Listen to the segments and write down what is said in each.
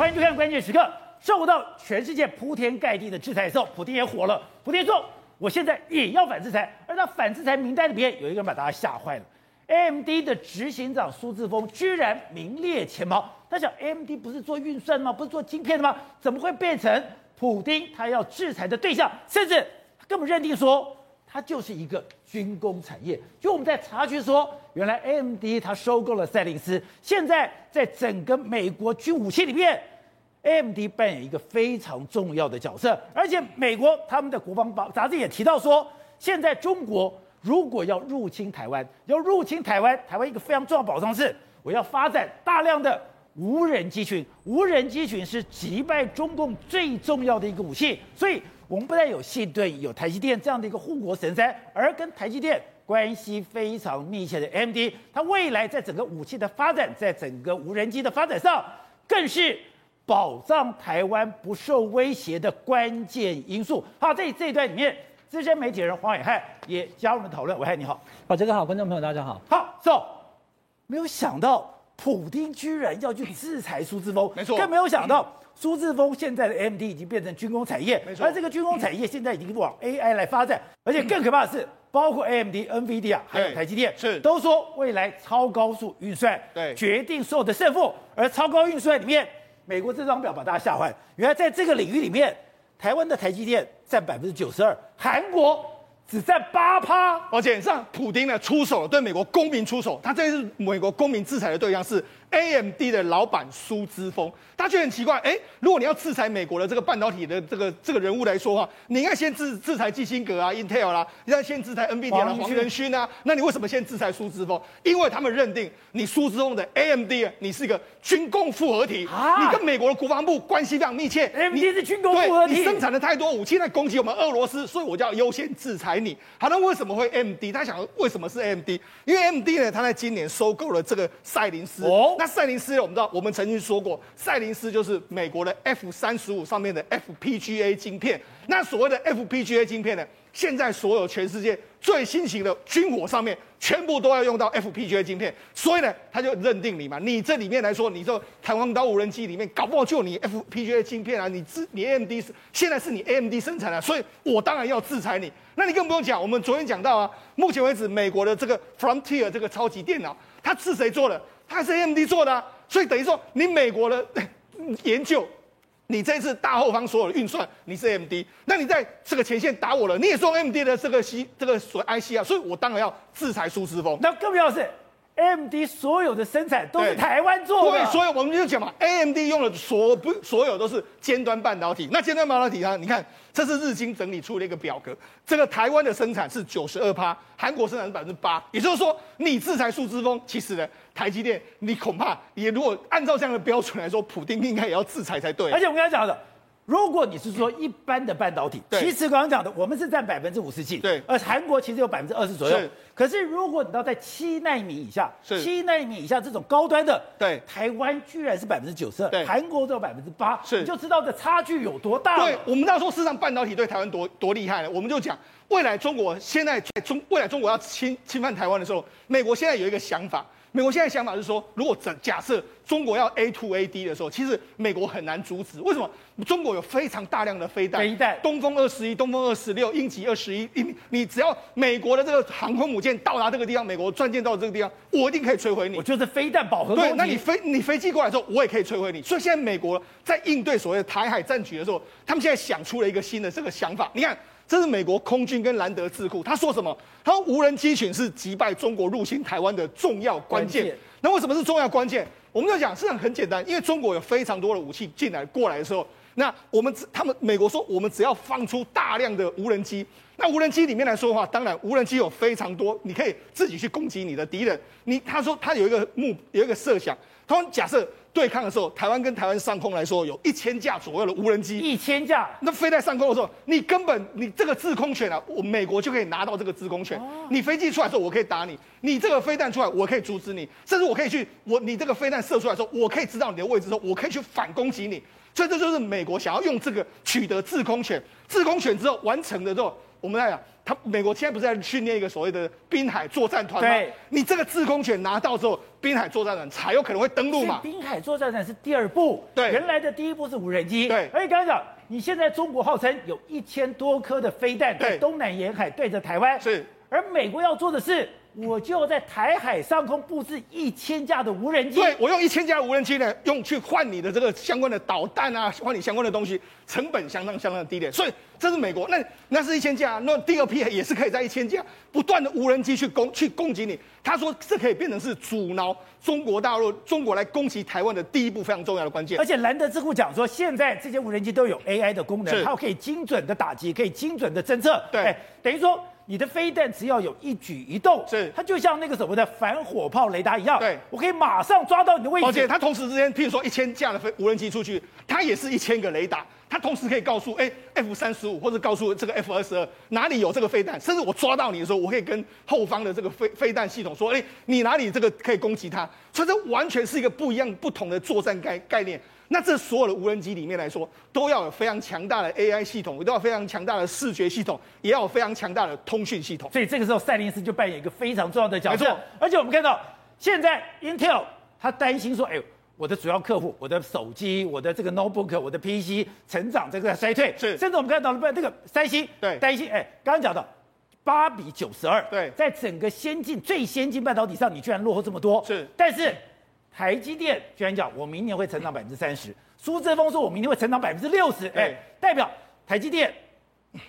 欢迎收看《关键时刻》。受到全世界铺天盖地的制裁之后，普丁也火了。普丁说：“我现在也要反制裁。”而他反制裁名单里边有一个人把大家吓坏了，AMD 的执行长苏志峰居然名列前茅。他想，AMD 不是做运算的吗？不是做晶片的吗？怎么会变成普丁他要制裁的对象？甚至他根本认定说，它就是一个军工产业。就我们在查询说，原来 AMD 它收购了赛灵思，现在在整个美国军武器里面，AMD 扮演一个非常重要的角色。而且美国他们的国防报杂志也提到说，现在中国如果要入侵台湾，要入侵台湾，台湾一个非常重要保障是，我要发展大量的无人机群。无人机群是击败中共最重要的一个武器，所以。我们不但有信顿、有台积电这样的一个护国神山，而跟台积电关系非常密切的 MD，它未来在整个武器的发展，在整个无人机的发展上，更是保障台湾不受威胁的关键因素。好，这这一段里面，资深媒体人黄伟汉也加入了讨论。伟汉你好，好，这个好，观众朋友大家好。好，so 没有想到普丁居然要去制裁苏志峰，没错，更没有想到。苏志峰现在的 AMD 已经变成军工产业，没错，而这个军工产业现在已经往 AI 来发展，而且更可怕的是，包括 AMD、NVIDIA 还有台积电，是都说未来超高速运算对决定所有的胜负，而超高运算里面，美国这张表把大家吓坏，原来在这个领域里面，台湾的台积电占百分之九十二，韩国只占八趴，而且让普京呢出手了，对美国公民出手，他这次美国公民制裁的对象是。AMD 的老板苏姿丰，他觉得很奇怪，哎，如果你要制裁美国的这个半导体的这个这个人物来说的话，你应该先制制裁基辛格啊，Intel 啦，你要先制裁 NVIDIA 的黄仁勋啊，那你为什么先制裁苏姿丰？因为他们认定你苏姿丰的 AMD 你是一个军工复合体，啊、你跟美国的国防部关系非常密切，AMD 是军工复合体，你生产的太多武器在攻击我们俄罗斯，所以我就要优先制裁你。好，那为什么会 AMD？他想为什么是 AMD？因为 AMD 呢，他在今年收购了这个赛灵思。哦那赛灵思，我们知道，我们曾经说过，赛灵思就是美国的 F 三十五上面的 FPGA 晶片。那所谓的 FPGA 晶片呢，现在所有全世界最新型的军火上面，全部都要用到 FPGA 晶片。所以呢，他就认定你嘛，你这里面来说，你这弹簧刀无人机里面，搞不好就你 FPGA 晶片啊，你自你 AMD 是现在是你 AMD 生产的，所以我当然要制裁你。那你更不用讲，我们昨天讲到啊，目前为止，美国的这个 Frontier 这个超级电脑，它是谁做的？他是 AMD 做的，所以等于说你美国的 研究，你这次大后方所有的运算，你是 AMD，那你在这个前线打我了，你也是用 AMD 的这个 C 这个所 IC 啊，所以我当然要制裁苏之峰。那更重要的是。AMD 所有的生产都是台湾做的，对，所以我们就讲嘛，AMD 用的所不所有都是尖端半导体。那尖端半导体呢，你看，这是日经整理出的一个表格，这个台湾的生产是九十二趴，韩国生产是百分之八，也就是说，你制裁苏姿丰，其实呢，台积电你恐怕也如果按照这样的标准来说，普丁应该也要制裁才对。而且我跟他讲的。如果你是说一般的半导体，对其实刚刚讲的，我们是占百分之五十几，对，而韩国其实有百分之二十左右。可是如果你到在七纳米以下，是七纳米以下这种高端的，对，台湾居然是百分之九十二，对，韩国只有百分之八，是，你就知道这差距有多大了。对，我们那时候事实上半导体对台湾多多厉害了，我们就讲未来中国现在中未来中国要侵侵犯台湾的时候，美国现在有一个想法。美国现在想法是说，如果假假设中国要 A to A D 的时候，其实美国很难阻止。为什么？中国有非常大量的飞弹，飞弹，东风二十一、东风二十六、鹰击二十一，你你只要美国的这个航空母舰到达这个地方，美国战舰到这个地方，我一定可以摧毁你。我就是飞弹饱和。对，那你飞你飞机过来之后，我也可以摧毁你。所以现在美国在应对所谓的台海战局的时候，他们现在想出了一个新的这个想法。你看。这是美国空军跟兰德智库，他说什么？他说无人机群是击败中国入侵台湾的重要关键。那为什么是重要关键？我们就讲，是很很简单，因为中国有非常多的武器进来过来的时候，那我们只他们美国说，我们只要放出大量的无人机，那无人机里面来说的话，当然无人机有非常多，你可以自己去攻击你的敌人。你他说他有一个目有一个设想，他说假设。对抗的时候，台湾跟台湾上空来说，有一千架左右的无人机，一千架。那飞在上空的时候，你根本你这个制空权啊，我美国就可以拿到这个制空权。哦、你飞机出来的时候，我可以打你；你这个飞弹出来，我可以阻止你，甚至我可以去我你这个飞弹射出来的时候，我可以知道你的位置的时候，我可以去反攻击你。所以这就是美国想要用这个取得制空权，制空权之后完成的之后。我们来讲，他美国现在不是在训练一个所谓的滨海作战团吗？对，你这个制空权拿到之后，滨海作战团才有可能会登陆嘛。滨海作战团是第二步，对，原来的第一步是无人机，对。而且刚刚讲，你现在中国号称有一千多颗的飞弹在东南沿海对着台湾，是，而美国要做的是。我就在台海上空布置一千架的无人机，对，我用一千架无人机呢，用去换你的这个相关的导弹啊，换你相关的东西，成本相当相当的低廉。所以这是美国，那那是一千架，那第二批也是可以在一千架不断的无人机去攻去攻击你。他说这可以变成是阻挠中国大陆中国来攻击台湾的第一步非常重要的关键。而且兰德智库讲说，现在这些无人机都有 AI 的功能，它可以精准的打击，可以精准的侦测。对，欸，等于说。你的飞弹只要有一举一动，是它就像那个什么的反火炮雷达一样，对，我可以马上抓到你的位置。而且它同时之间，譬如说一千架的飞无人机出去，它也是一千个雷达，它同时可以告诉哎 F 三十五或者告诉这个 F 二十二哪里有这个飞弹，甚至我抓到你的时候，我可以跟后方的这个飞飞弹系统说，哎，你哪里这个可以攻击它，所以这完全是一个不一样不同的作战概概念。那这所有的无人机里面来说，都要有非常强大的 AI 系统，都要非常强大的视觉系统，也要有非常强大的通讯系统。所以这个时候，赛灵思就扮演一个非常重要的角色。而且我们看到，现在 Intel 他担心说，哎，我的主要客户，我的手机，我的这个 notebook，我的 PC 成长这个衰退。是。甚至我们看到了，不，这个三星对担心，哎，刚刚讲到八比九十二，对，在整个先进最先进半导体上，你居然落后这么多。是。但是。台积电居然讲，我明年会成长百分之三十。苏志峰说，我明年会成长百分之六十。哎，代表台积电、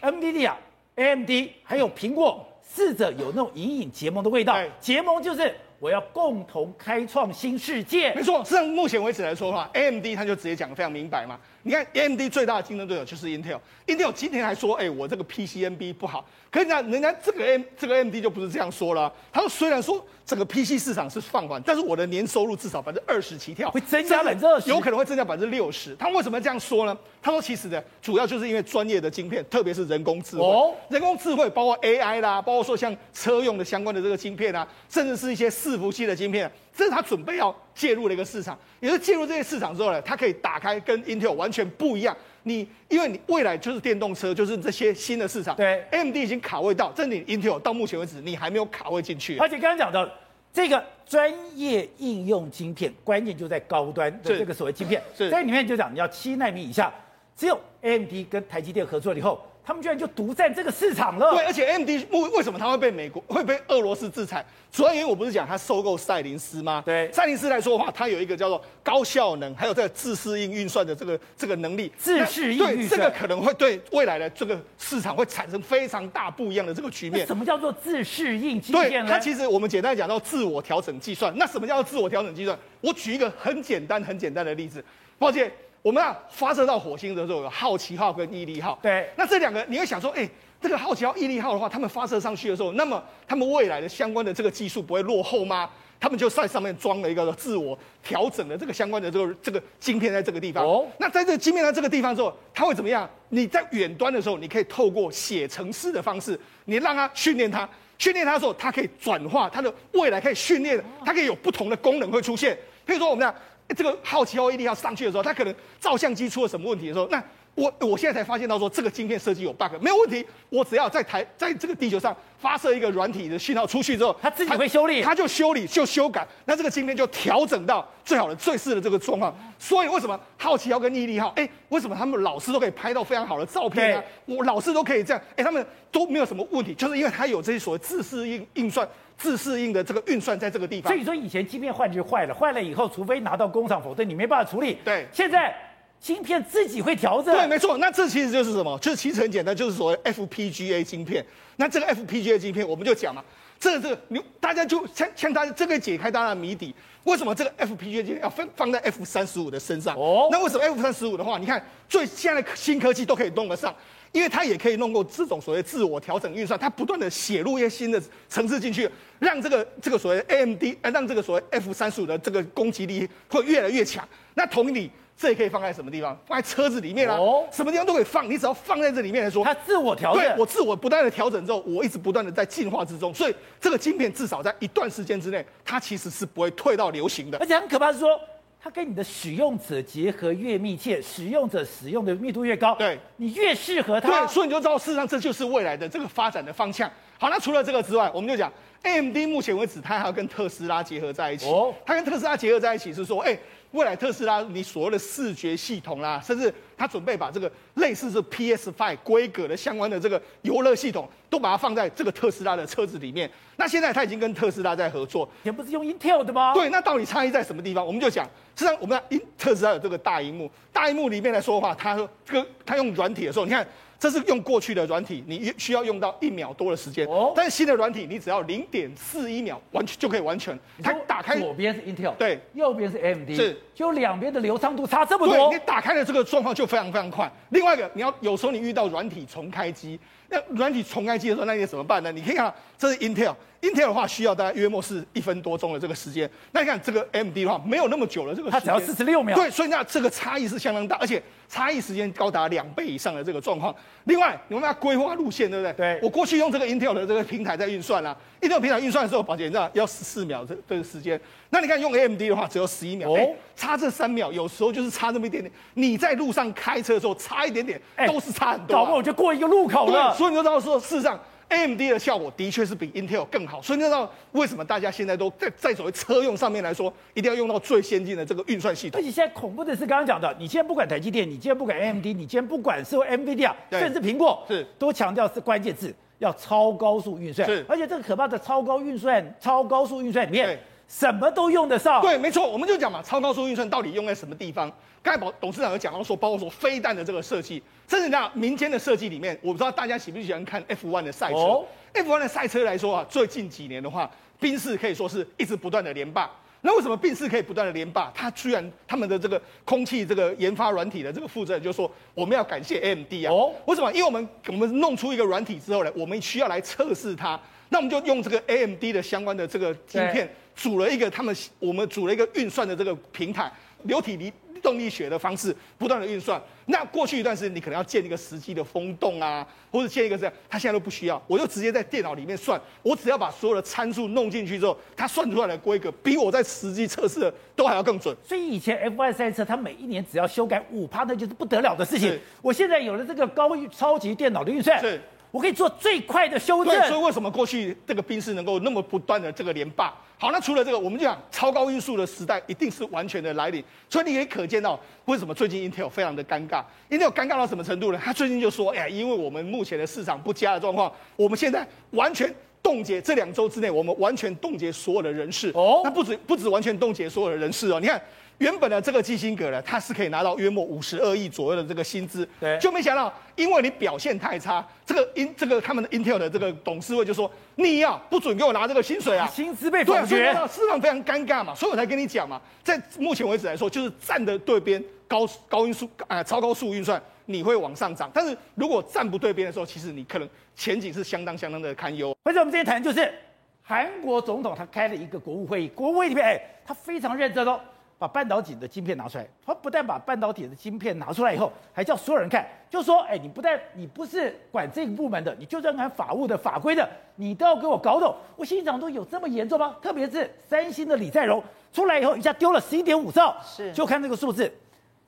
NVIDIA、AMD 还有苹果四者有那种隐隐结盟的味道。结盟就是我要共同开创新世界。没错，实际上目前为止来说的话，AMD 他就直接讲的非常明白嘛。你看，AMD 最大的竞争对手就是 Intel。Intel 今天还说，哎，我这个 PCNB 不好。可是呢，人家这个 M 这个 AMD 就不是这样说了。他说，虽然说整个 PC 市场是放缓，但是我的年收入至少百分之二十起跳，会增加百分之二十，有可能会增加百分之六十。他为什么这样说呢？他说，其实呢，主要就是因为专业的晶片，特别是人工智慧。哦，人工智慧包括 AI 啦，包括说像车用的相关的这个晶片啊，甚至是一些伺服器的晶片，这是他准备要介入的一个市场。也就是介入这些市场之后呢，它可以打开跟 Intel 完全不一样。你因为你未来就是电动车，就是这些新的市场，对，AMD 已经卡位到，这你 Intel 到目前为止你还没有卡位进去。而且刚刚讲到这个专业应用晶片，关键就在高端的这个所谓晶片，在里面就讲你要七纳米以下，只有 AMD 跟台积电合作了以后。他们居然就独占这个市场了。对，而且 AMD 为为什么它会被美国会被俄罗斯制裁？主要原因我不是讲它收购赛灵思吗？对，赛灵思来说的话，它有一个叫做高效能，还有这个自适应运算的这个这个能力。自适应运算，对，这个可能会对未来的这个市场会产生非常大不一样的这个局面。什么叫做自适应？对，它其实我们简单讲到自我调整计算。那什么叫做自我调整计算？我举一个很简单很简单的例子，抱歉。我们啊，发射到火星的时候有好奇号跟毅力号。对，那这两个你会想说，哎，这个好奇号、毅力号的话，他们发射上去的时候，那么他们未来的相关的这个技术不会落后吗？他们就在上面装了一个自我调整的这个相关的这个这个晶片，在这个地方。哦，那在这个晶片在这个地方之后，它会怎么样？你在远端的时候，你可以透过写程式的方式，你让它训练它，训练它的时候，它可以转化它的未来可以训练，它可以有不同的功能会出现。譬如说，我们讲。这个好奇号一定要上去的时候，他可能照相机出了什么问题的时候，那我我现在才发现到说这个晶片设计有 bug，没有问题，我只要在台在这个地球上发射一个软体的信号出去之后，它自己会修理，它就修理就修改，那这个晶片就调整到最好的最适的这个状况。所以为什么好奇号跟毅力号，哎，为什么他们老师都可以拍到非常好的照片呢？我老师都可以这样，哎，他们都没有什么问题，就是因为它有这些所谓自适应运算。自适应的这个运算在这个地方，所以说以前晶片换就坏了，坏了以后，除非拿到工厂，否则你没办法处理。对，现在晶片自己会调整。对，没错。那这其实就是什么？就是其实很简单，就是所谓 FPGA 芯片。那这个 FPGA 芯片，我们就讲嘛，这个这个你大家就像像大家这个解开大家的谜底，为什么这个 FPGA 芯片要分放在 F 三十五的身上？哦，那为什么 F 三十五的话，你看最现在的新科技都可以弄得上？因为它也可以弄过这种所谓自我调整运算，它不断的写入一些新的层次进去，让这个这个所谓 AMD，呃，让这个所谓 F 三十五的这个攻击力会越来越强。那同理，这也可以放在什么地方？放在车子里面啊，哦、什么地方都可以放。你只要放在这里面来说，它自我调整。对，我自我不断的调整之后，我一直不断的在进化之中，所以这个晶片至少在一段时间之内，它其实是不会退到流行的。而且很可怕是说。它跟你的使用者结合越密切，使用者使用的密度越高，对，你越适合它。对，所以你就知道，事实上这就是未来的这个发展的方向。好，那除了这个之外，我们就讲 AMD 目前为止，它还要跟特斯拉结合在一起。哦，它跟特斯拉结合在一起是说，哎。未来特斯拉，你所谓的视觉系统啦，甚至它准备把这个类似是 PS5 规格的相关的这个游乐系统，都把它放在这个特斯拉的车子里面。那现在它已经跟特斯拉在合作，也不是用 Intel 的吗？对，那到底差异在什么地方？我们就讲，实际上我们的特斯拉有这个大荧幕，大荧幕里面来说的话，它这个它用软体的时候，你看。这是用过去的软体，你需要用到一秒多的时间。哦，但是新的软体，你只要零点四一秒完全就可以完成。它打开左边是 Intel，对，右边是 AMD，是，就两边的流畅度差这么多。对，你打开的这个状况就非常非常快。另外一个，你要有时候你遇到软体重开机，那软体重开机的时候，那你怎么办呢？你可以看，这是 Intel。Intel 的话需要大概约莫是一分多钟的这个时间，那你看这个 AMD 的话没有那么久了，这个时间它只要四十六秒。对，所以那这个差异是相当大，而且差异时间高达两倍以上的这个状况。另外，你们要规划路线，对不对？对。我过去用这个 Intel 的这个平台在运算啦，Intel 平台运算的时候，保洁你知道要十四秒这这个时间。那你看用 AMD 的话只有十一秒，差这三秒，有时候就是差那么一点点。你在路上开车的时候差一点点，都是差很多、啊。搞不好就过一个路口了。所以你就知道说，事实上。AMD 的效果的确是比 Intel 更好，所以你知道为什么大家现在都在在所谓车用上面来说，一定要用到最先进的这个运算系统。而且现在恐怖的是，刚刚讲的，你今天不管台积电，你今天不管 AMD，你今天不管是 NVIDIA，甚至苹果，是都强调是关键字要超高速运算。是，而且这个可怕的超高运算、超高速运算里面。什么都用得上，对，没错，我们就讲嘛，超高速运算到底用在什么地方？刚才董事长有讲到说，包括说飞弹的这个设计，甚至那民间的设计里面，我不知道大家喜不喜欢看 F1 的赛车。哦、F1 的赛车来说啊，最近几年的话，宾士可以说是一直不断的连霸。那为什么宾士可以不断的连霸？他居然他们的这个空气这个研发软体的这个负责人就说，我们要感谢 AMD 啊。哦，为什么？因为我们我们弄出一个软体之后呢，我们需要来测试它，那我们就用这个 AMD 的相关的这个晶片。组了一个他们，我们组了一个运算的这个平台，流体力动力学的方式不断的运算。那过去一段时间，你可能要建一个实际的风洞啊，或者建一个这样，它现在都不需要，我就直接在电脑里面算，我只要把所有的参数弄进去之后，它算出来的规格比我在实际测试的都还要更准。所以以前 F1 赛车，它每一年只要修改五趴，那就是不得了的事情。我现在有了这个高超级电脑的运算。是。我可以做最快的修正。对，所以为什么过去这个兵士能够那么不断的这个连霸？好，那除了这个，我们就讲超高音速的时代一定是完全的来临。所以你也可见到为什么最近 Intel 非常的尴尬。Intel 尴尬到什么程度呢？他最近就说，哎呀，因为我们目前的市场不佳的状况，我们现在完全冻结，这两周之内我们完全冻结所有的人事。哦，那不止不止完全冻结所有的人事哦，你看。原本的这个基辛格呢，他是可以拿到约莫五十二亿左右的这个薪资，对，就没想到因为你表现太差，这个英这个他们的 Intel 的这个董事会就说，你呀、啊、不准给我拿这个薪水啊，薪资被否决，市场非常尴尬嘛，所以我才跟你讲嘛，在目前为止来说，就是站的对边高高音速啊、呃、超高速运算你会往上涨，但是如果站不对边的时候，其实你可能前景是相当相当的堪忧。或者我们今天谈就是韩国总统他开了一个国务会议，国务会议里面哎，他非常认真哦。把半导体的晶片拿出来，他不但把半导体的晶片拿出来以后，还叫所有人看，就说：哎，你不但你不是管这个部门的，你就算管法务的、法规的，你都要给我搞懂。我心想，都有这么严重吗？特别是三星的李在镕出来以后，一下丢了十一点五兆，是，就看这个数字，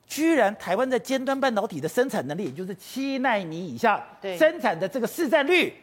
居然台湾在尖端半导体的生产能力，也就是七纳米以下生产的这个市占率，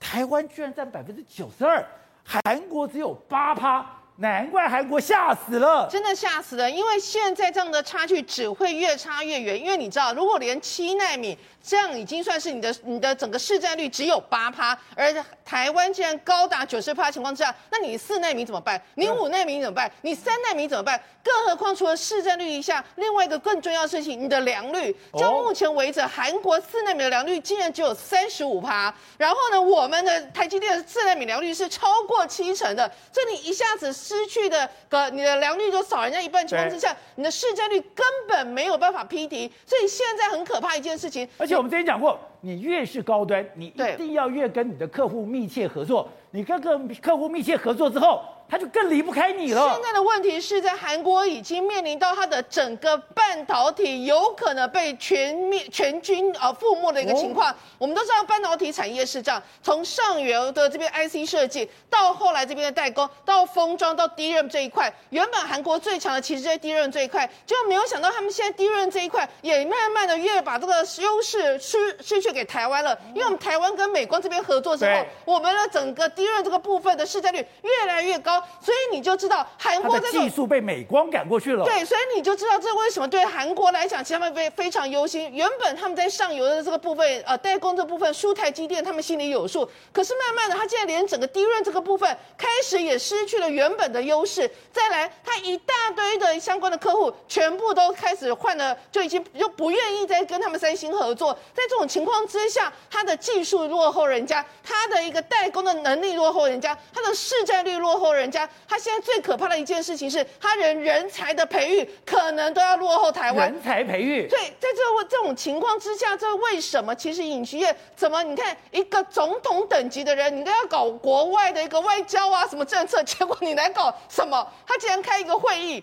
台湾居然占百分之九十二，韩国只有八趴。难怪韩国吓死了，真的吓死了，因为现在这样的差距只会越差越远。因为你知道，如果连七纳米这样已经算是你的你的整个市占率只有八趴，而台湾竟然高达九十趴情况之下，那你四纳米怎么办？你五纳米怎么办？你三纳米怎么办？更何况除了市占率一下，另外一个更重要的事情，你的良率。到目前为止，韩国四纳米的良率竟然只有三十五趴，然后呢，我们的台积电的四纳米良率是超过七成的，这你一下子。失去的个你的良率都少人家一半情况之下，你的市占率根本没有办法匹敌，所以现在很可怕一件事情。而且我们之前讲过，你越是高端，你一定要越跟你的客户密切合作。你跟客客户密切合作之后，他就更离不开你了。现在的问题是在韩国已经面临到它的整个半导体有可能被全面、全军啊覆没的一个情况。哦、我们都知道半导体产业是这样，从上游的这边 IC 设计，到后来这边的代工，到封装，到 DRAM 这一块，原本韩国最强的其实在 DRAM 这一块，就没有想到他们现在 DRAM 这一块也慢慢的越把这个优势失失去给台湾了。因为我们台湾跟美光这边合作之后，我们的整个 DRAM 这个部分的市占率越来越高。所以你就知道韩国这个技术被美光赶过去了。对，所以你就知道这为什么对韩国来讲，其实他们非非常忧心。原本他们在上游的这个部分，呃，代工这部分输台积电，他们心里有数。可是慢慢的，他现在连整个 DRAM 这个部分开始也失去了原本的优势。再来，他一大堆的相关的客户全部都开始换了，就已经就不愿意再跟他们三星合作。在这种情况之下，他的技术落后人家，他的一个代工的能力落后人家，他的市占率落后人家。他现在最可怕的一件事情是，他人人才的培育可能都要落后台湾。人才培育，对，在这这种情况之下，这为什么？其实尹锡悦怎么？你看一个总统等级的人，你都要搞国外的一个外交啊，什么政策？结果你来搞什么？他竟然开一个会议。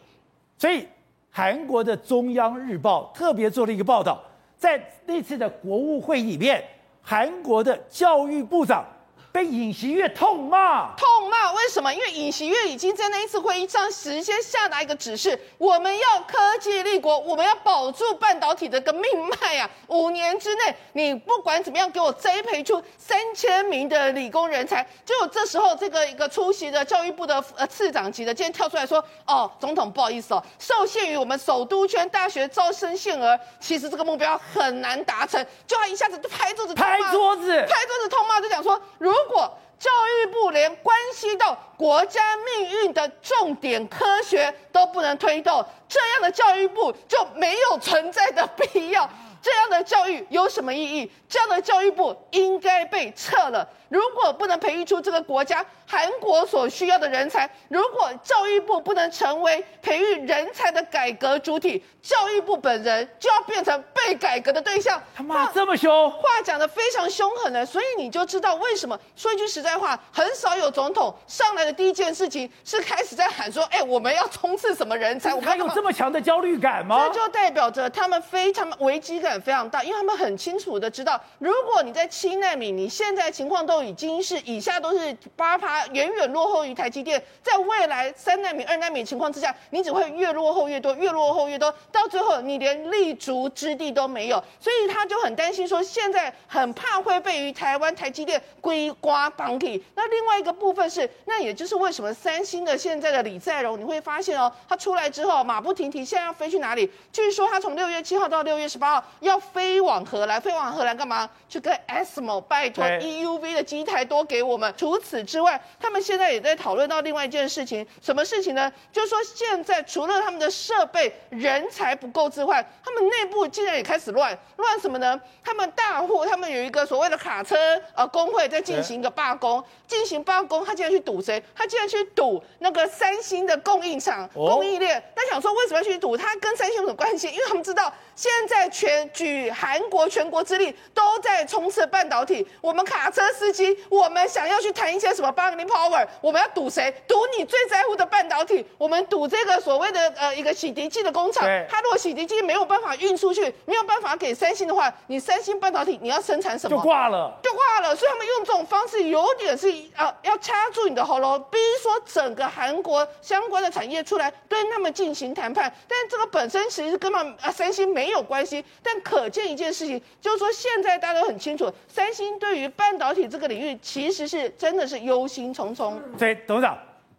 所以韩国的中央日报特别做了一个报道，在那次的国务会议里面，韩国的教育部长。被尹锡悦痛骂，痛骂为什么？因为尹锡悦已经在那一次会议上直接下达一个指示，我们要科技立国，我们要保住半导体的个命脉啊！五年之内，你不管怎么样，给我栽培出三千名的理工人才。就这时候，这个一个出席的教育部的呃次长级的，今天跳出来说：“哦，总统不好意思哦，受限于我们首都圈大学招生限额，其实这个目标很难达成。”就他一下子就拍桌子，拍桌子，拍桌子痛骂，就讲说如。如果教育部连关系到国家命运的重点科学都不能推动，这样的教育部就没有存在的必要。这样的教育有什么意义？这样的教育部应该被撤了。如果不能培育出这个国家韩国所需要的人才，如果教育部不能成为培育人才的改革主体，教育部本人就要变成被改革的对象。他妈这么凶，话讲的非常凶狠的，所以你就知道为什么。说一句实在话，很少有总统上来的第一件事情是开始在喊说：“哎，我们要冲刺什么人才？”我们还有这么强的焦虑感吗？这就代表着他们非常危机感非常大，因为他们很清楚的知道，如果你在七纳米，你现在情况都。已经是以下都是八趴，远远落后于台积电。在未来三纳米、二纳米情况之下，你只会越落后越多，越落后越多，到最后你连立足之地都没有。所以他就很担心，说现在很怕会被于台湾台积电归瓜绑体。那另外一个部分是，那也就是为什么三星的现在的李在镕，你会发现哦，他出来之后马不停蹄，现在要飞去哪里？据说他从六月七号到六月十八号要飞往荷兰，飞往荷兰干嘛？去跟 ASML 拜托 EUV 的。机台多给我们。除此之外，他们现在也在讨论到另外一件事情，什么事情呢？就是说，现在除了他们的设备人才不够之外，他们内部竟然也开始乱乱什么呢？他们大户他们有一个所谓的卡车呃工会在进行一个罢工，进行罢工，他竟然去堵谁？他竟然去堵那个三星的供应厂供应链。他想说，为什么要去堵？他跟三星有什么关系？因为他们知道现在全举韩国全国之力都在冲刺半导体，我们卡车司机。我们想要去谈一些什么 bargaining power，我们要赌谁？赌你最在乎的半导体。我们赌这个所谓的呃一个洗涤剂的工厂，它如果洗涤剂没有办法运出去，没有办法给三星的话，你三星半导体你要生产什么？就挂了，就挂了。所以他们用这种方式有点是呃要掐住你的喉咙，逼说整个韩国相关的产业出来跟他们进行谈判。但这个本身其实根本啊三星没有关系。但可见一件事情，就是说现在大家都很清楚，三星对于半导体这个领域。其实是真的是忧心忡忡。所以董事长，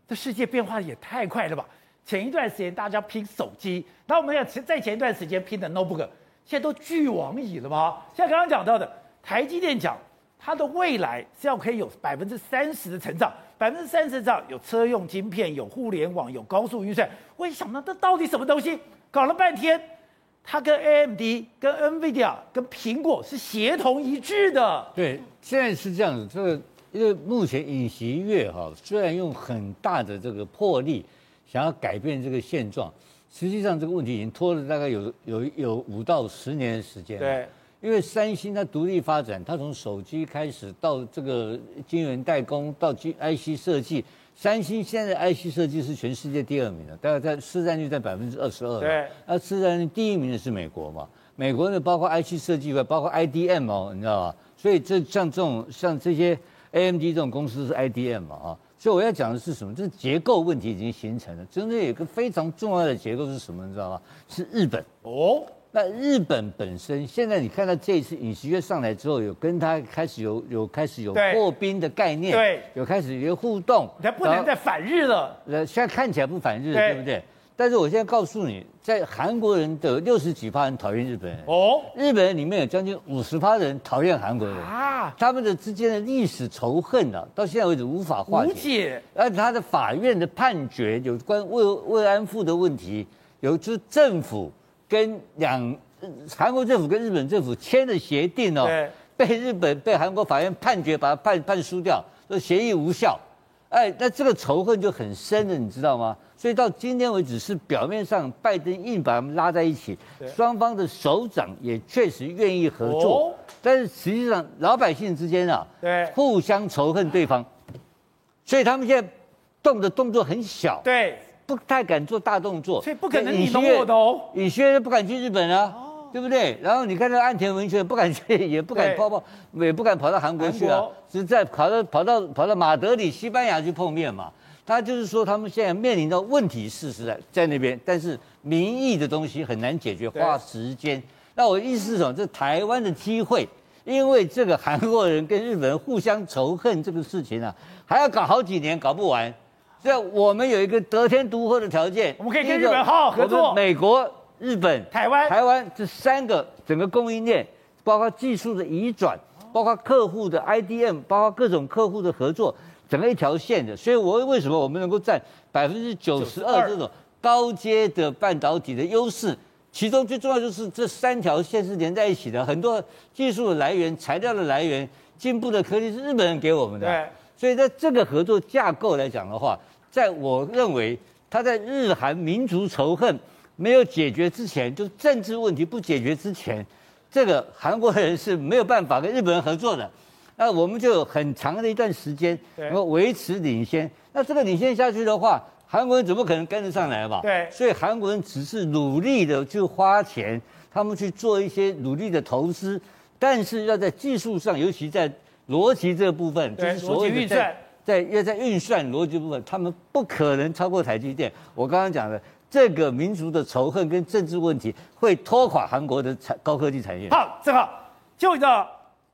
这世界变化也太快了吧？前一段时间大家拼手机，那我们要在前一段时间拼的 notebook，现在都俱往矣了吗？像刚刚讲到的，台积电讲它的未来是要可以有百分之三十的成长，百分之三十成长有车用晶片，有互联网，有高速运算。我一想到这到底什么东西？搞了半天，它跟 AMD、跟 NVIDIA、跟苹果是协同一致的。对。现在是这样子，这个因为目前尹锡悦哈，虽然用很大的这个魄力想要改变这个现状，实际上这个问题已经拖了大概有有有五到十年的时间。对，因为三星它独立发展，它从手机开始到这个晶圆代工到 IC 设计，三星现在 IC 设计是全世界第二名的，大概在市占率在百分之二十二。对，那市占率第一名的是美国嘛？美国呢，包括 IC 设计包括 IDM 哦，你知道吧？所以这像这种像这些 AMD 这种公司是 IDM 嘛啊？所以我要讲的是什么？这结构问题已经形成了。真的有一个非常重要的结构是什么？你知道吗？是日本哦。那日本本身现在你看到这一次尹锡悦上来之后，有跟他开始有有开始有破冰的概念，对，有开始有互动，他不能再反日了。呃，现在看起来不反日，对，对不对？但是我现在告诉你，在韩国人的六十几趴人讨厌日本人哦，日本人里面有将近五十趴人讨厌韩国人啊，他们的之间的历史仇恨啊，到现在为止无法化解。而且他的法院的判决有关慰慰安妇的问题，有就是政府。跟两韩国政府跟日本政府签的协定哦，被日本被韩国法院判决把它判判输掉，说协议无效，哎，那这个仇恨就很深了，你知道吗？所以到今天为止是表面上拜登硬把他们拉在一起，双方的首长也确实愿意合作，但是实际上老百姓之间啊，对，互相仇恨对方，所以他们现在动的动作很小，对。不太敢做大动作，所以不可能你懂我懂。尹锡悦不敢去日本啊，哦、对不对？然后你看那个岸田文雄不敢去，也不敢泡泡，也不敢跑到韩国去啊，是在跑到跑到跑到马德里西班牙去碰面嘛。他就是说，他们现在面临的问题事实在在那边，但是民意的东西很难解决，花时间。那我意思是什么？这台湾的机会，因为这个韩国人跟日本人互相仇恨这个事情啊，还要搞好几年，搞不完。这我们有一个得天独厚的条件，我们可以跟日本好好合作。美国、日本、台湾、台湾这三个整个供应链，包括技术的移转，包括客户的 IDM，包括各种客户的合作，整个一条线的。所以，我为什么我们能够占百分之九十二这种高阶的半导体的优势？其中最重要就是这三条线是连在一起的，很多技术的来源、材料的来源、进步的科技是日本人给我们的。对，所以在这个合作架构来讲的话。在我认为，他在日韩民族仇恨没有解决之前，就是政治问题不解决之前，这个韩国人是没有办法跟日本人合作的。那我们就有很长的一段时间能够维持领先。那这个领先下去的话，韩国人怎么可能跟得上来吧？对。所以韩国人只是努力的去花钱，他们去做一些努力的投资，但是要在技术上，尤其在逻辑这个部分，就是所谓的。在在要在运算逻辑部分，他们不可能超过台积电。我刚刚讲的这个民族的仇恨跟政治问题，会拖垮韩国的产高科技产业。好，正好，就一个，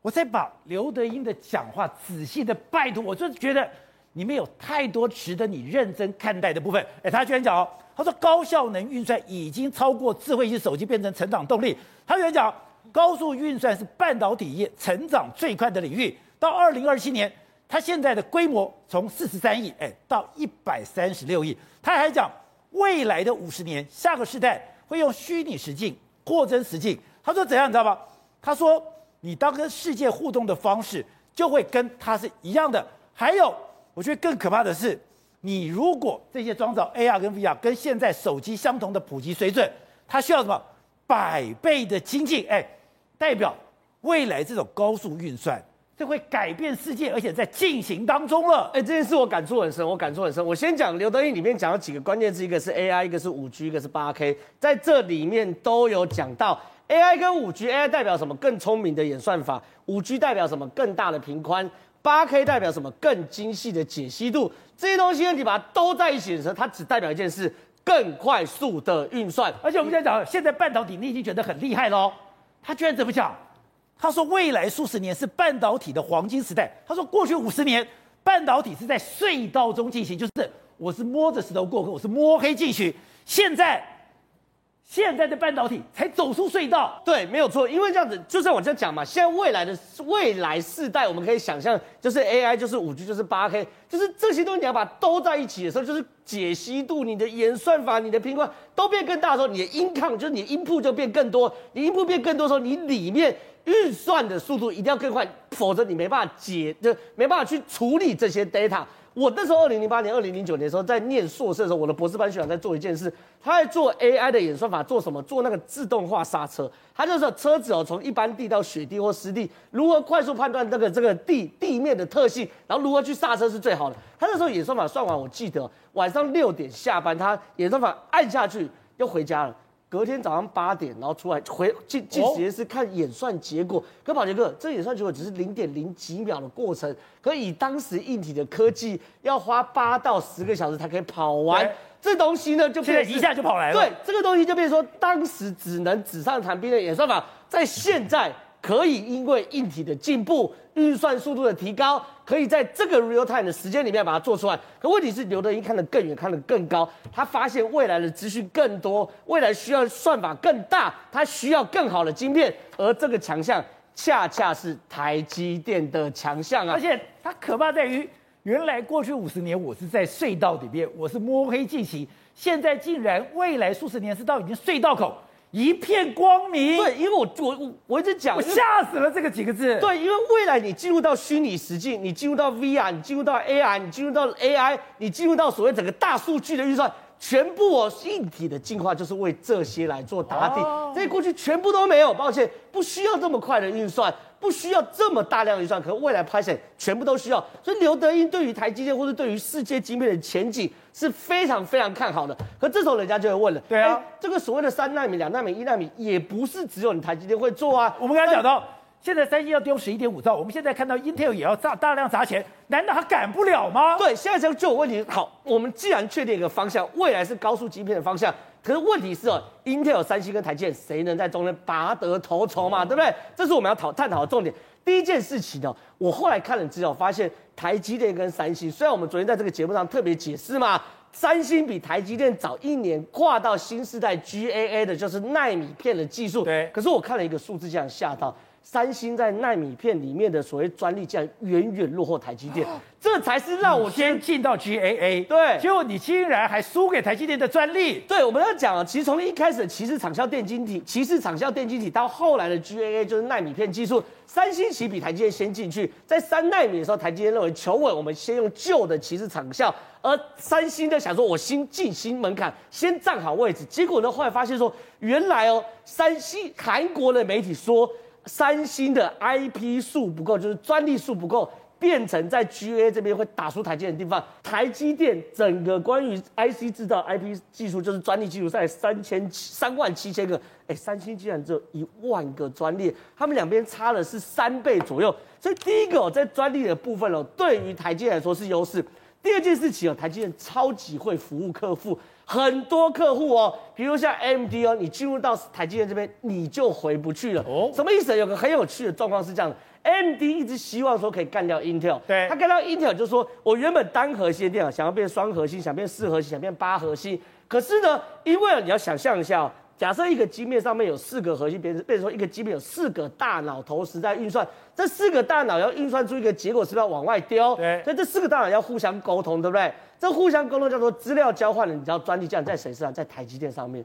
我再把刘德英的讲话仔细的拜读，我就觉得里面有太多值得你认真看待的部分。哎，他居然讲哦，他说高效能运算已经超过智慧型手机变成成长动力。他居然讲高速运算是半导体业成长最快的领域，到二零二七年。它现在的规模从四十三亿哎到一百三十六亿，他还讲未来的五十年，下个世代会用虚拟实境、扩增实境。他说怎样，你知道吗？他说你当跟世界互动的方式就会跟它是一样的。还有，我觉得更可怕的是，你如果这些装置 AR 跟 VR 跟现在手机相同的普及水准，它需要什么百倍的精进？哎，代表未来这种高速运算。这会改变世界，而且在进行当中了。哎，这件事我感触很深，我感触很深。我先讲刘德义里面讲了几个关键字，一个是 AI，一个是五 G，一个是八 K，在这里面都有讲到 AI 跟五 G。AI 代表什么？更聪明的演算法。五 G 代表什么？更大的频宽。八 K 代表什么？更精细的解析度。这些东西你把它都在一起的时候，它只代表一件事：更快速的运算。而且我们现在讲，现在半导体你已经觉得很厉害喽，他居然怎么讲？他说：“未来数十年是半导体的黄金时代。”他说：“过去五十年，半导体是在隧道中进行，就是我是摸着石头过河，我是摸黑进去。现在，现在的半导体才走出隧道。”对，没有错。因为这样子，就像我这样讲嘛，现在未来的未来世代，我们可以想象，就是 AI，就是五 G，就是八 K，就是这些东西你要把它都在一起的时候，就是解析度、你的演算法、你的频宽都变更大的时候，你的音抗就是你的音铺就变更多。你音铺变更多的时候，你里面。运算的速度一定要更快，否则你没办法解，就没办法去处理这些 data。我那时候二零零八年、二零零九年的时候在念硕士的时候，我的博士班学长在做一件事，他在做 AI 的演算法，做什么？做那个自动化刹车。他就是说车子哦，从一般地到雪地或湿地，如何快速判断这个这个地地面的特性，然后如何去刹车是最好的。他那时候演算法算完，我记得晚上六点下班，他演算法按下去又回家了。隔天早上八点，然后出来回进进实验室看演算结果。可宝杰哥，这演算结果只是零点零几秒的过程，可以当时硬体的科技要花八到十个小时才可以跑完。这东西呢，就变成一下就跑来了。对，这个东西就变成说，当时只能纸上谈兵的演算法，在现在可以因为硬体的进步。运算速度的提高，可以在这个 real time 的时间里面把它做出来。可问题是，刘德英看得更远，看得更高，他发现未来的资讯更多，未来需要算法更大，他需要更好的晶片，而这个强项恰恰是台积电的强项啊！而且它可怕在于，原来过去五十年我是在隧道里面，我是摸黑进行，现在竟然未来数十年是到已经隧道口。一片光明。对，因为我我我我一直讲，我吓死了这个几个字。对，因为未来你进入到虚拟实境，你进入到 VR，你进入到 AR，你进入到 AI，你进入到所谓整个大数据的运算，全部哦硬体的进化就是为这些来做打底。这些过去全部都没有，抱歉，不需要这么快的运算。不需要这么大量的预算，可未来拍摄全部都需要。所以刘德英对于台积电或者对于世界晶片的前景是非常非常看好的。可这时候人家就会问了，对啊，欸、这个所谓的三纳米、两纳米、一纳米，也不是只有你台积电会做啊。我们刚才讲到，现在三星要丢十一点五兆，我们现在看到 Intel 也要大大量砸钱，难道他赶不了吗？对，现在就有问题。好，我们既然确定一个方向，未来是高速晶片的方向。可是问题是哦，Intel、三星跟台积电谁能在中间拔得头筹嘛？对不对？这是我们要讨探讨的重点。第一件事情呢，我后来看了资料，发现台积电跟三星，虽然我们昨天在这个节目上特别解释嘛，三星比台积电早一年跨到新时代 GAA 的就是纳米片的技术。对。可是我看了一个数字，这样吓到。三星在纳米片里面的所谓专利，竟然远远落后台积电，这才是让我先进到 GAA。对，结果你竟然还输给台积电的专利。对，我们要讲啊，其实从一开始的鳍式场效电晶体，鳍式场效电晶体到后来的 GAA 就是纳米片技术，三星其实比台积电先进去。在三纳米的时候，台积电认为求稳，我们先用旧的鳍式场效，而三星呢想说，我新进新门槛，先站好位置。结果呢，后来发现说，原来哦，三星韩国的媒体说。三星的 IP 数不够，就是专利数不够，变成在 GA 这边会打出台积电的地方。台积电整个关于 IC 制造 IP 技术，就是专利技术在三千三万七千个，哎，三星竟然只有一万个专利，他们两边差的是三倍左右。所以第一个，在专利的部分哦，对于台积电来说是优势。第二件事情哦，台积电超级会服务客户。很多客户哦，比如像 AMD 哦，你进入到台积电这边，你就回不去了。哦，什么意思？有个很有趣的状况是这样的，AMD 一直希望说可以干掉 Intel，对，他干掉 Intel 就是说我原本单核心的电脑想要变双核心，想变四核心，想变八核心，可是呢，因为你要想象一下哦。假设一个晶片上面有四个核心，变成变成说一个晶片有四个大脑同时在运算，这四个大脑要运算出一个结果，是不是要往外丢？对，所以这四个大脑要互相沟通，对不对？这互相沟通叫做资料交换的，你知道专利这样在谁身上？在台积电上面。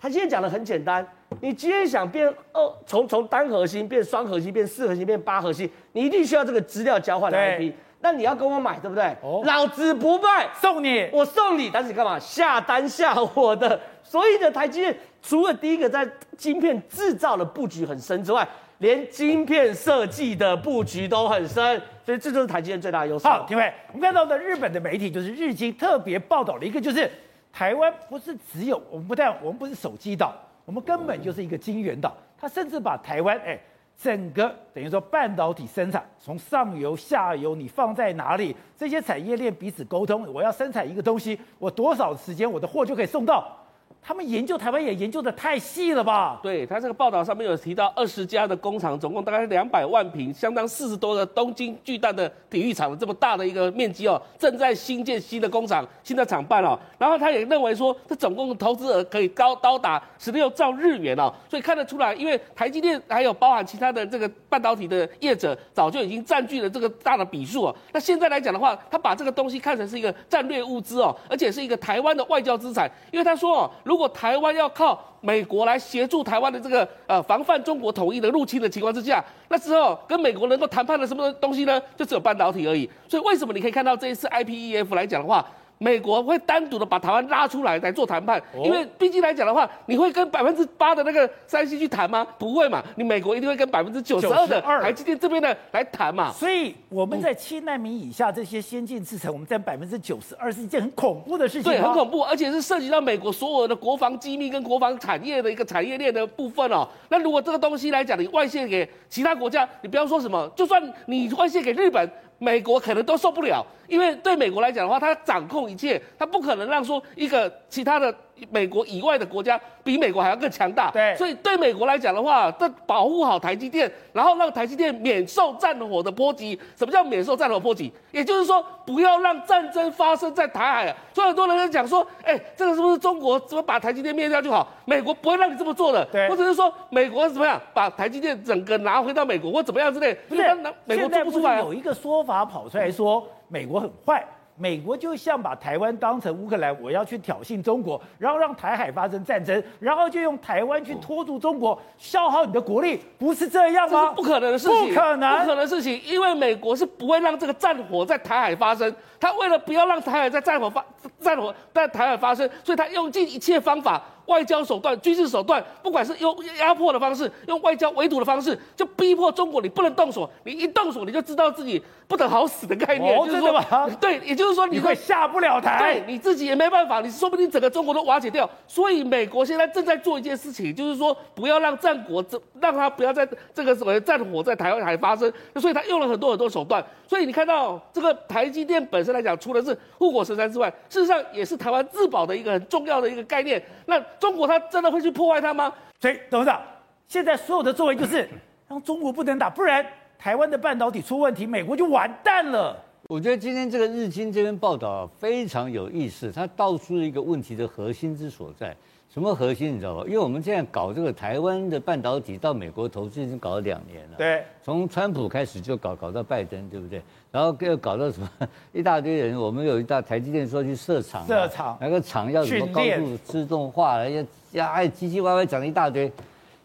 台积电讲的很简单，你今天想变二，从从单核心变双核心，变四核心，变八核心，你一定需要这个资料交换的 IP。那你要跟我买，对不对？哦，老子不卖，送你，我送你，但是你干嘛下单下我的？所以呢，台积电除了第一个在晶片制造的布局很深之外，连晶片设计的布局都很深，所以这就是台积电最大的优势。好，廷伟，我们看到的日本的媒体就是日经特别报道了一个，就是台湾不是只有我们不但我们不是手机岛，我们根本就是一个晶圆岛，它甚至把台湾哎。整个等于说半导体生产，从上游下游你放在哪里，这些产业链彼此沟通，我要生产一个东西，我多少时间我的货就可以送到。他们研究台湾也研究得太细了吧？对，他这个报道上面有提到二十家的工厂，总共大概两百万坪，相当四十多个东京巨蛋的体育场的这么大的一个面积哦，正在新建新的工厂、新的厂办哦。然后他也认为说，这总共投资额可以高高达十六兆日元哦。所以看得出来，因为台积电还有包含其他的这个半导体的业者，早就已经占据了这个大的比数哦。那现在来讲的话，他把这个东西看成是一个战略物资哦，而且是一个台湾的外交资产，因为他说哦，如如果台湾要靠美国来协助台湾的这个呃防范中国统一的入侵的情况之下，那时候跟美国能够谈判的什么东西呢？就只有半导体而已。所以为什么你可以看到这一次 IPEF 来讲的话？美国会单独的把台湾拉出来来做谈判，因为毕竟来讲的话，你会跟百分之八的那个山西去谈吗？不会嘛，你美国一定会跟百分之九十二的台积电这边的来谈嘛。所以我们在七纳米以下这些先进制程，我们占百分之九十二是一件很恐怖的事情。对，很恐怖，而且是涉及到美国所有的国防机密跟国防产业的一个产业链的部分哦。那如果这个东西来讲，你外泄给其他国家，你不要说什么，就算你外泄给日本。美国可能都受不了，因为对美国来讲的话，它掌控一切，它不可能让说一个其他的。美国以外的国家比美国还要更强大，对，所以对美国来讲的话，这保护好台积电，然后让台积电免受战火的波及。什么叫免受战火波及？也就是说，不要让战争发生在台海啊。所以很多人在讲说，哎，这个是不是中国怎么把台积电灭掉就好？美国不会让你这么做的，对，或者是说美国怎么样把台积电整个拿回到美国或怎么样之类，不是，美国做不出来。有一个说法跑出来说，美国很坏。美国就像把台湾当成乌克兰，我要去挑衅中国，然后让台海发生战争，然后就用台湾去拖住中国，消耗你的国力，不是这样吗？这是不可能的事情，不可能，不可能的事情，因为美国是不会让这个战火在台海发生。他为了不要让台海在战火发战火在台海发生，所以他用尽一切方法。外交手段、军事手段，不管是用压迫的方式，用外交围堵的方式，就逼迫中国，你不能动手，你一动手，你就知道自己不得好死的概念。哦，真的吗？对，也就是说你会下不了台，对，你自己也没办法，你说不定整个中国都瓦解掉。所以美国现在正在做一件事情，就是说不要让战国这让他不要在这个所谓战火在台湾海发生，所以他用了很多很多手段。所以你看到这个台积电本身来讲，除了是护国神山之外，事实上也是台湾自保的一个很重要的一个概念。那中国他真的会去破坏它吗？所以董事长，现在所有的作为就是让中国不能打，不然台湾的半导体出问题，美国就完蛋了。我觉得今天这个日经这篇报道非常有意思，它道出了一个问题的核心之所在。什么核心你知道吧？因为我们现在搞这个台湾的半导体到美国投资已经搞了两年了。对，从川普开始就搞，搞到拜登，对不对？然后又搞到什么 一大堆人，我们有一大台积电说去设厂，设厂，那个厂要什么高度自动化，要要哎唧唧歪歪讲了一大堆。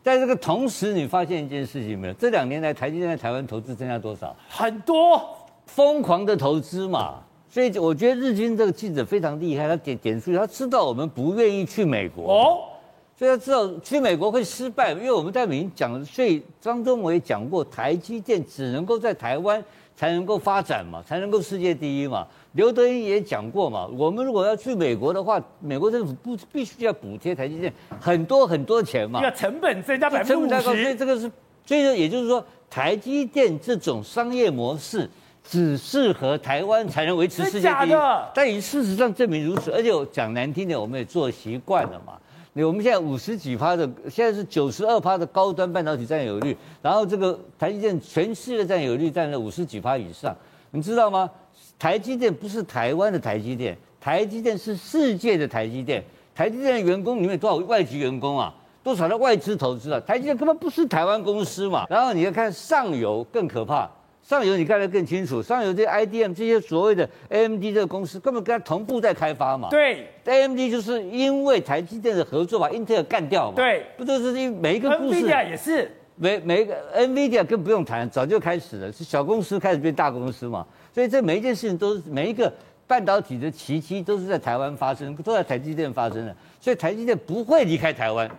在这个同时，你发现一件事情没有？这两年来台积电在台湾投资增加多少？很多，疯狂的投资嘛。所以我觉得日军这个记者非常厉害，他点点出，他知道我们不愿意去美国哦，所以他知道去美国会失败，因为我们在美讲的，所以张忠谋也讲过，台积电只能够在台湾才能够发展嘛，才能够世界第一嘛。刘德英也讲过嘛，我们如果要去美国的话，美国政府不必须要补贴台积电很多很多钱嘛，要成本增加百分之五十，所以这个是，所以也就是说，台积电这种商业模式。只适合台湾才能维持世界第一，但以事实上证明如此。而且我讲难听点，我们也做习惯了嘛。我们现在五十几趴的，现在是九十二趴的高端半导体占有率，然后这个台积电全世界的占有率占了五十几趴以上，你知道吗？台积电不是台湾的台积电，台积电是世界的台积电。台积电的员工里面多少外籍员工啊？多少的外资投资啊？台积电根本不是台湾公司嘛。然后你要看上游更可怕。上游你看得更清楚，上游这些 IDM 这些所谓的 AMD 这个公司根本跟它同步在开发嘛。对，AMD 就是因为台积电的合作把英特尔干掉嘛。对，不都是因每一个故事？NVIDIA 也是，每每一个 NVIDIA 更不用谈，早就开始了，是小公司开始变大公司嘛。所以这每一件事情都是每一个半导体的奇迹都是在台湾发生，都在台积电发生的，所以台积电不会离开台湾。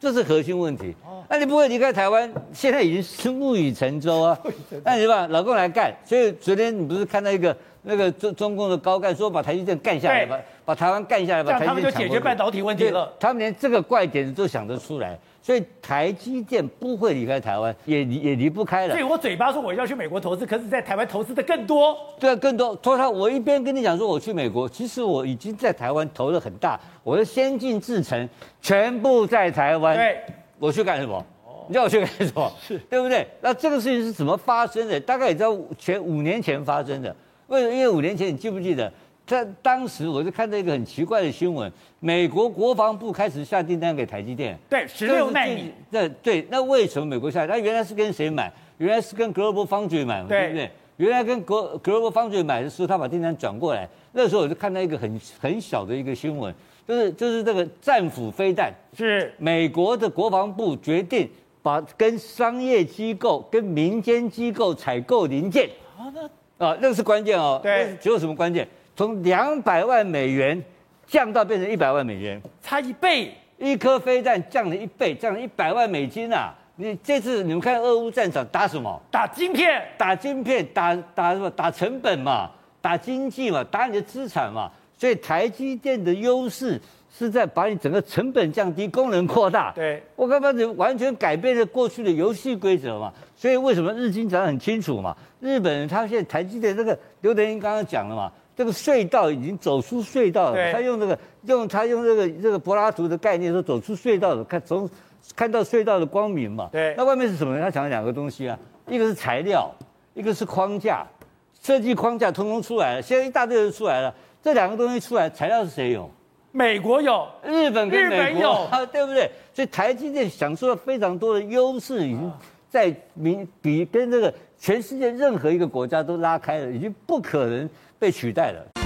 这是核心问题。那你不会离开台湾，现在已经是木已成舟啊。那你把老公来干。所以昨天你不是看到一个那个中中共的高干说把台积电干下来，把把台湾干下来，把台积电就解决半导体问题了。他们连这个怪点子都想得出来。所以台积电不会离开台湾，也离也离不开了。所以我嘴巴说我要去美国投资，可是在台湾投资的更多。对啊，更多。所以他我一边跟你讲说我去美国，其实我已经在台湾投了很大，我的先进制程全部在台湾。对，我去干什么？你叫我去干什么？是对不对？那这个事情是怎么发生的？大概也知道前五年前发生的。为什么？因为五年前你记不记得？在当时，我就看到一个很奇怪的新闻：美国国防部开始下订单给台积电，对，十六纳米。对对，那为什么美国下？那原来是跟谁买？原来是跟 Global Foundry 买，对，对不对？原来跟 Global Foundry 买的时候，他把订单转过来。那时候我就看到一个很很小的一个新闻，就是就是这个战斧飞弹，是美国的国防部决定把跟商业机构、跟民间机构采购零件。啊，那啊，那个是关键哦。对，只有什么关键？从两百万美元降到变成一百万美元，差一倍，一颗飞弹降了一倍，降了一百万美金啊！你这次你们看俄乌战场打什么？打晶片，打晶片，打打什么？打成本嘛，打经济嘛，打你的资产嘛。所以台积电的优势是在把你整个成本降低，功能扩大。对，我刚刚你完全改变了过去的游戏规则嘛。所以为什么日经讲得很清楚嘛？日本人他现在台积电这个刘德英刚刚讲了嘛，这个隧道已经走出隧道了。他用这个用他用这个这个柏拉图的概念说走出隧道了，看从看到隧道的光明嘛。对，那外面是什么？他讲了两个东西啊，一个是材料，一个是框架，设计框架通通出来了，现在一大堆人出来了。这两个东西出来，材料是谁有？美国有，日本跟美国日本有，啊，对不对？所以台积电享受了非常多的优势，已经在明比跟这个全世界任何一个国家都拉开了，已经不可能被取代了。